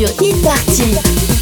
Il est parti!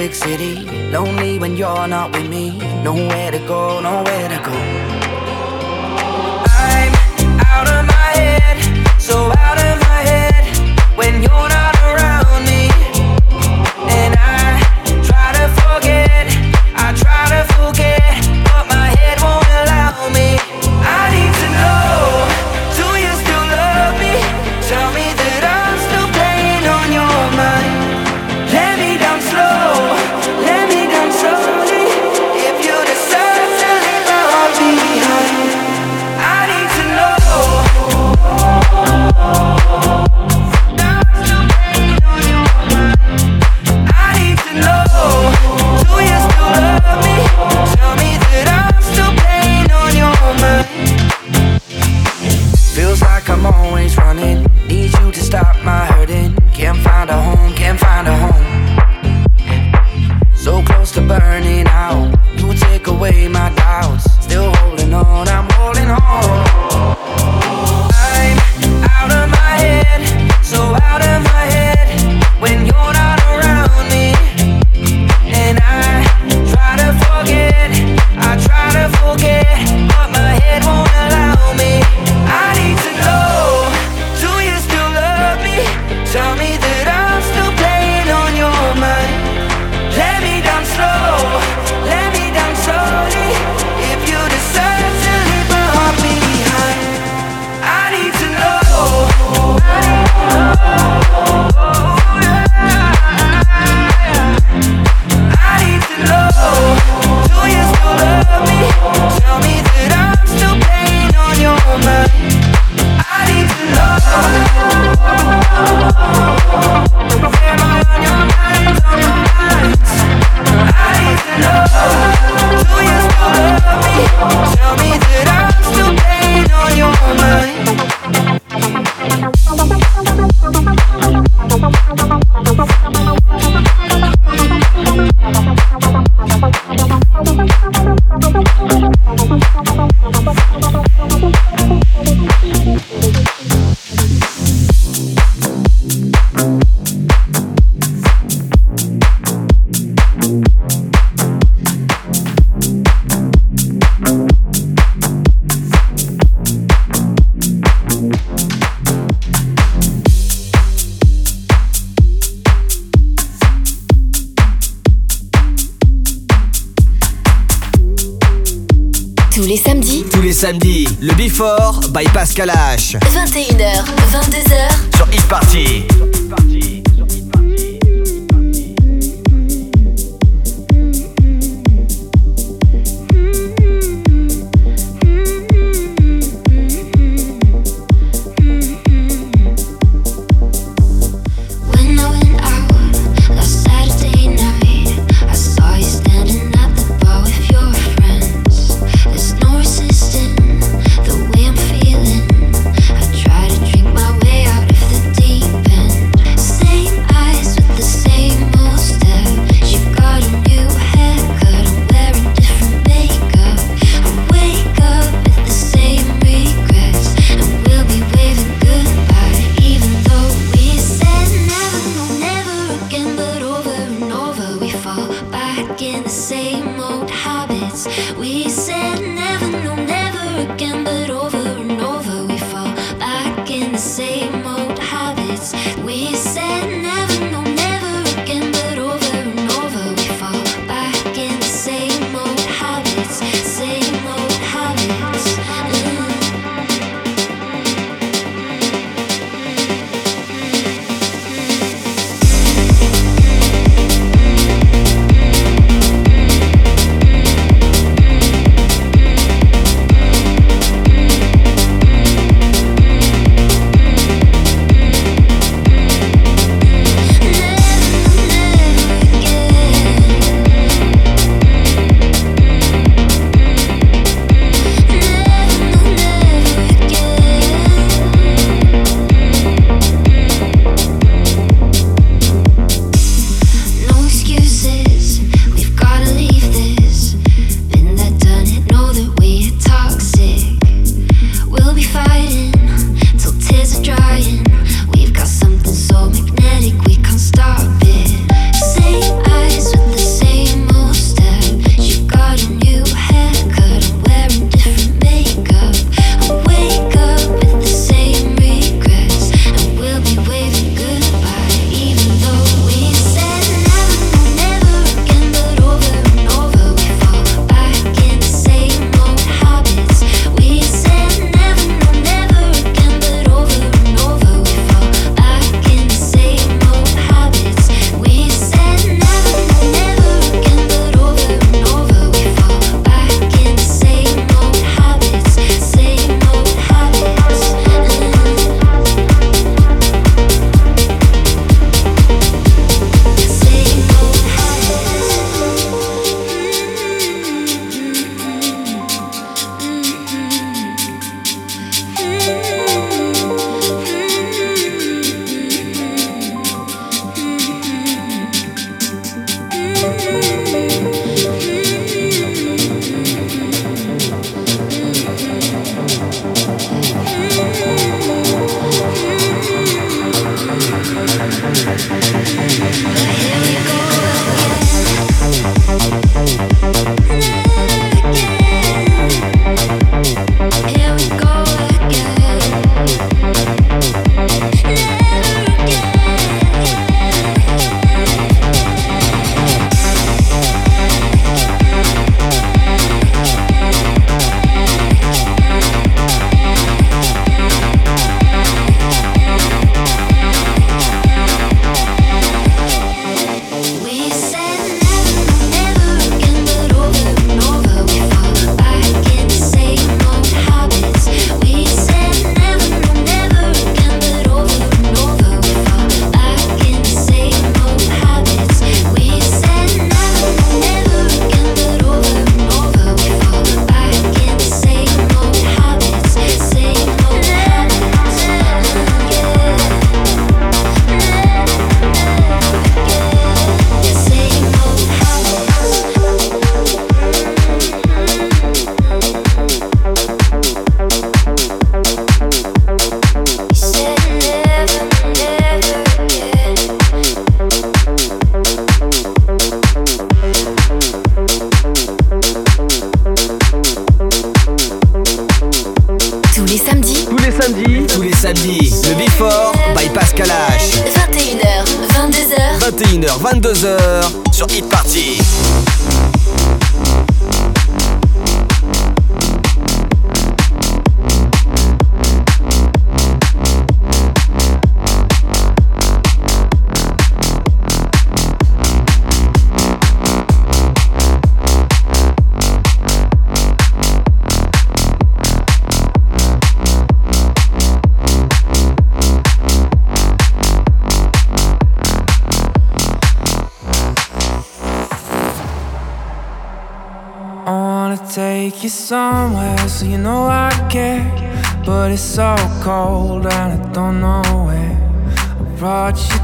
big city. Lonely when you're not with me. No way. Before by Pascal H. 21h, 22h. Sur Hit Party.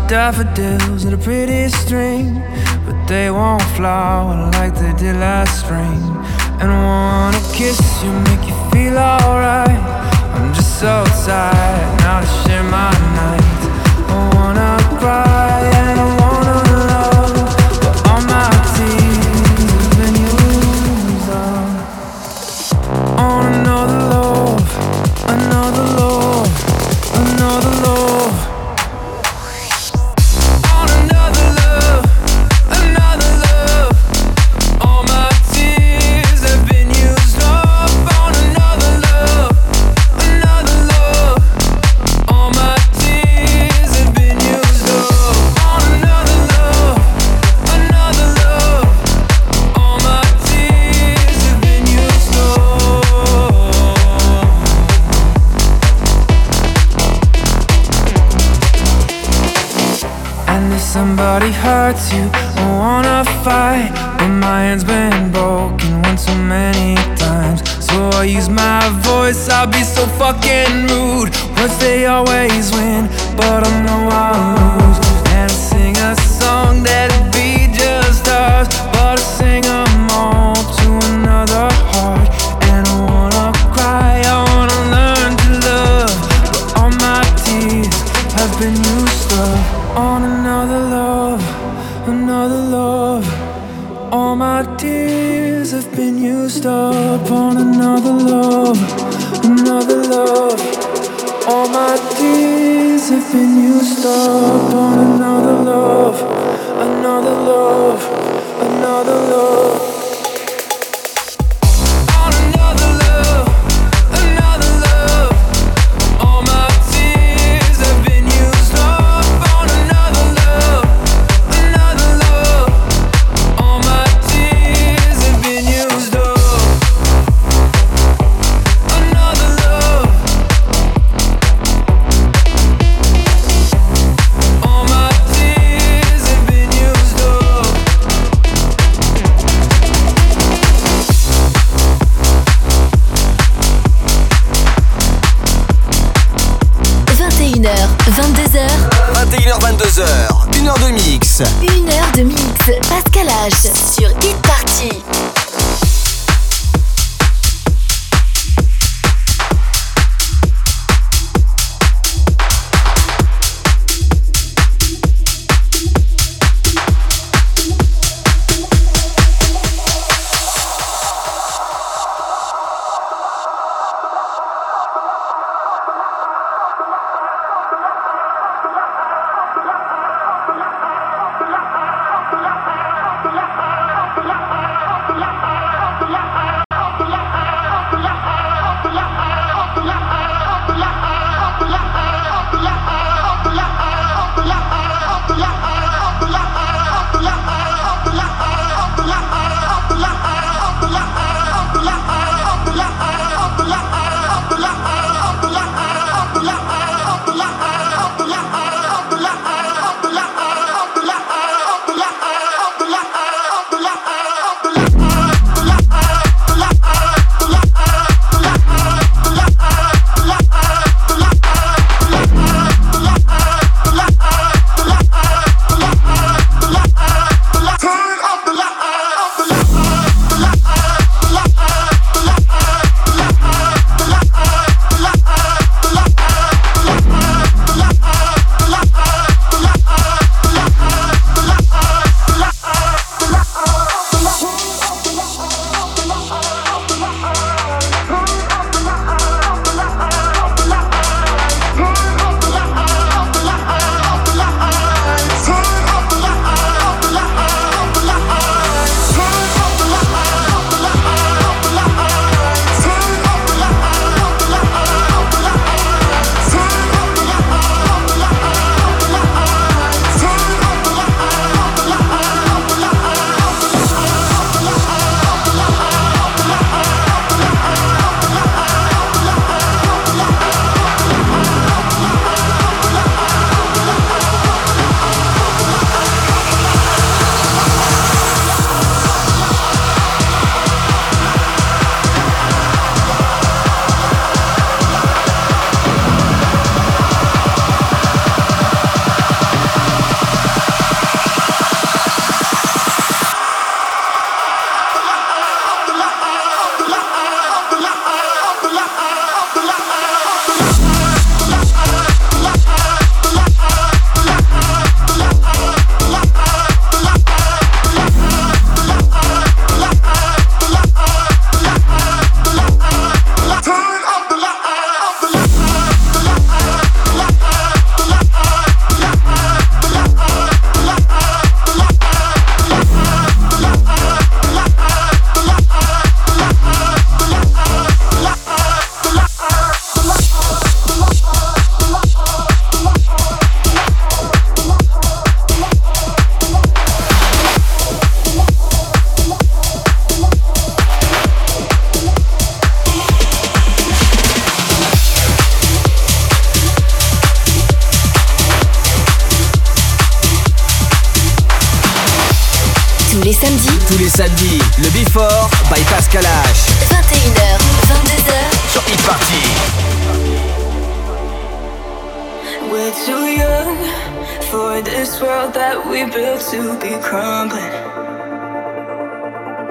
daffodils in a pretty string, but they won't flower like they did last spring. And I wanna kiss you, make you feel alright. I'm just so tired now to share my night. I wanna cry.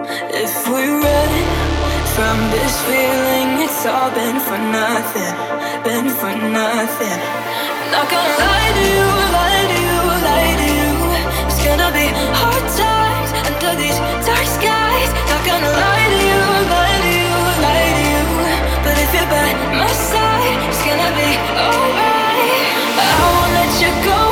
If we run from this feeling, it's all been for nothing, been for nothing. Not gonna lie to you, lie to you, lie to you. It's gonna be hard times under these dark skies. Not gonna lie to you, lie to you, lie to you. But if you're by my side, it's gonna be alright. I won't let you go.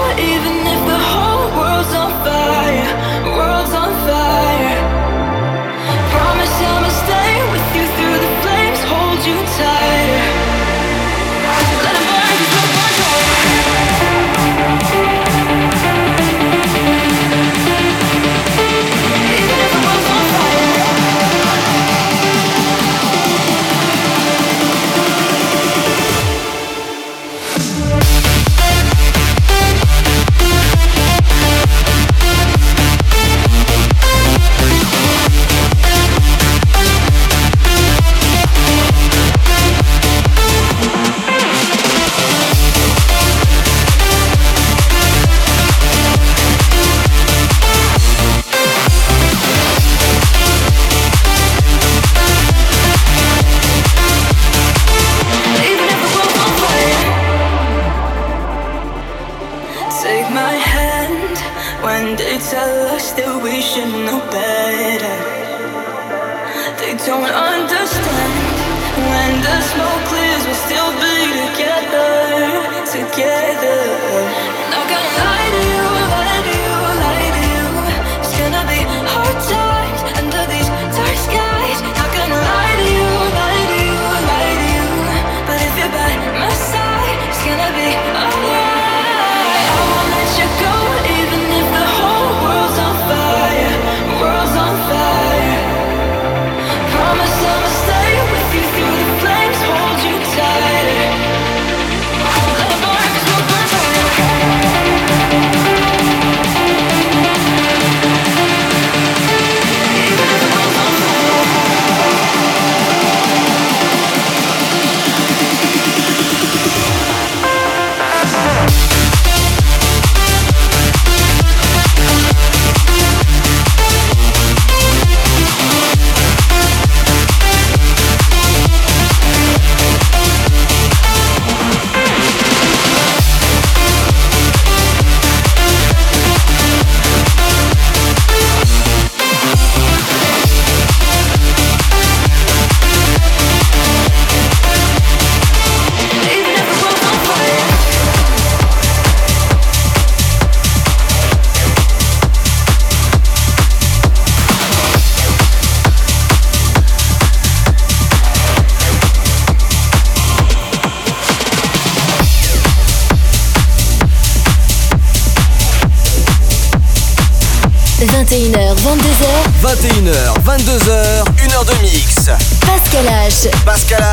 21h, 22h, 1h de mix. Pascal H. Pascal H.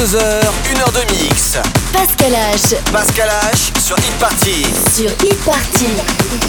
22h, 1h de mix. Pascal H. Pascal H sur Hit Party. Sur Hit Party.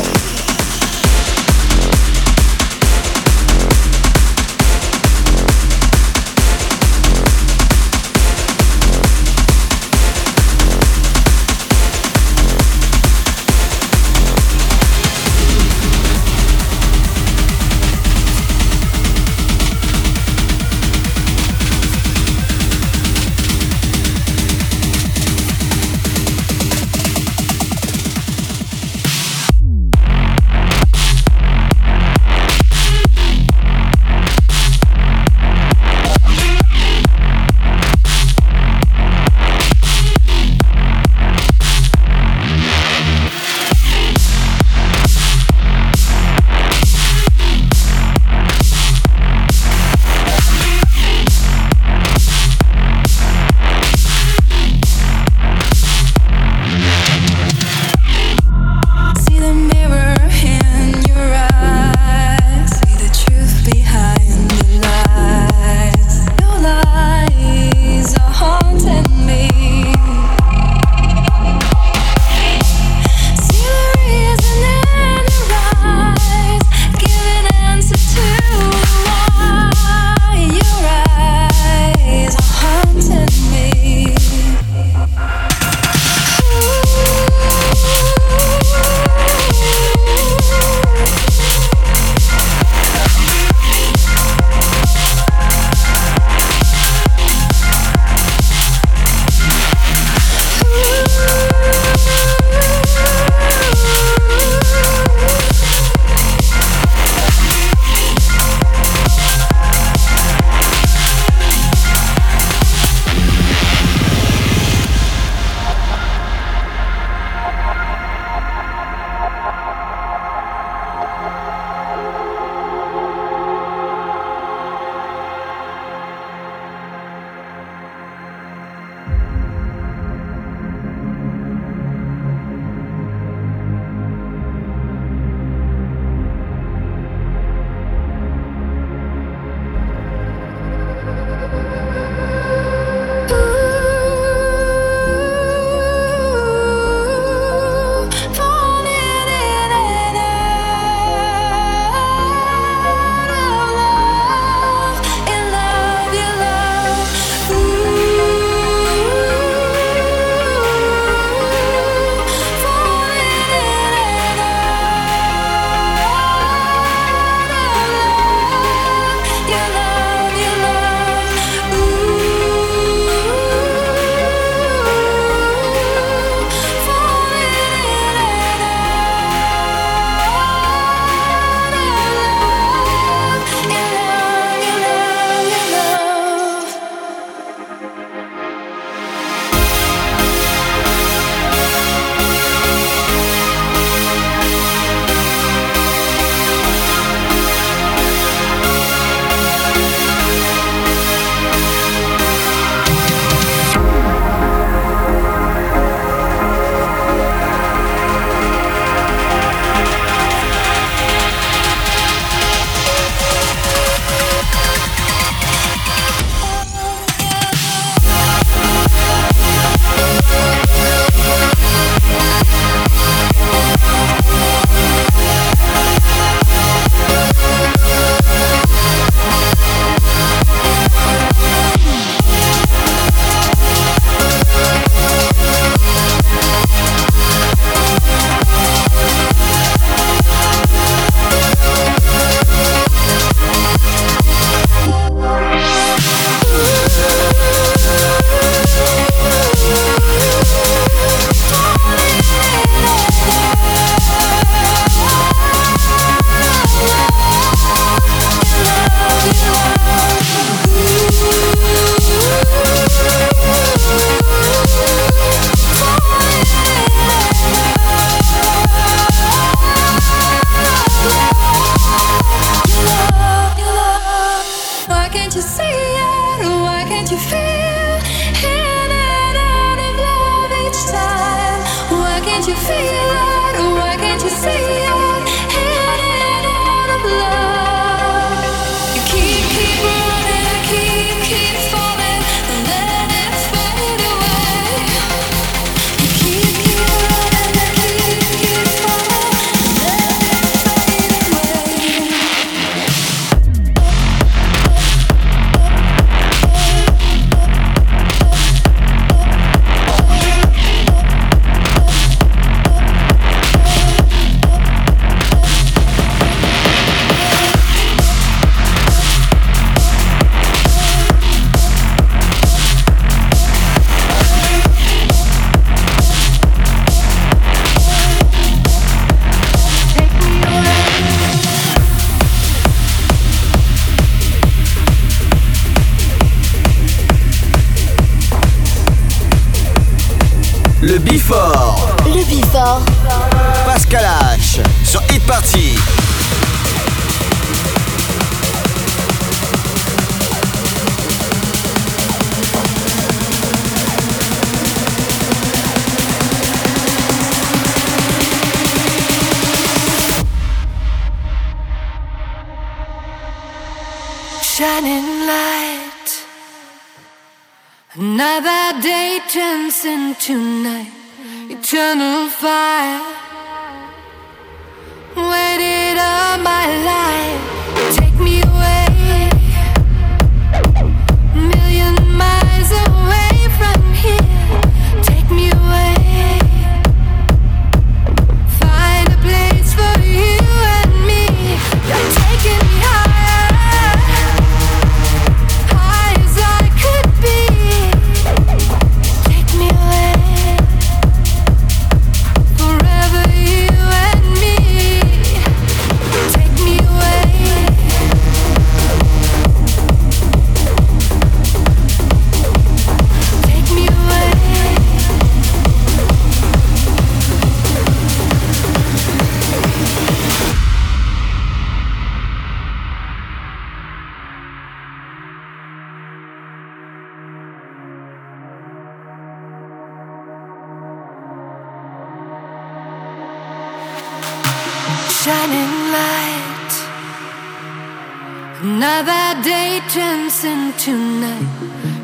Day tonight.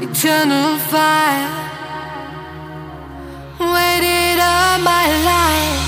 Eternal fire. Waited all my life.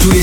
Tous les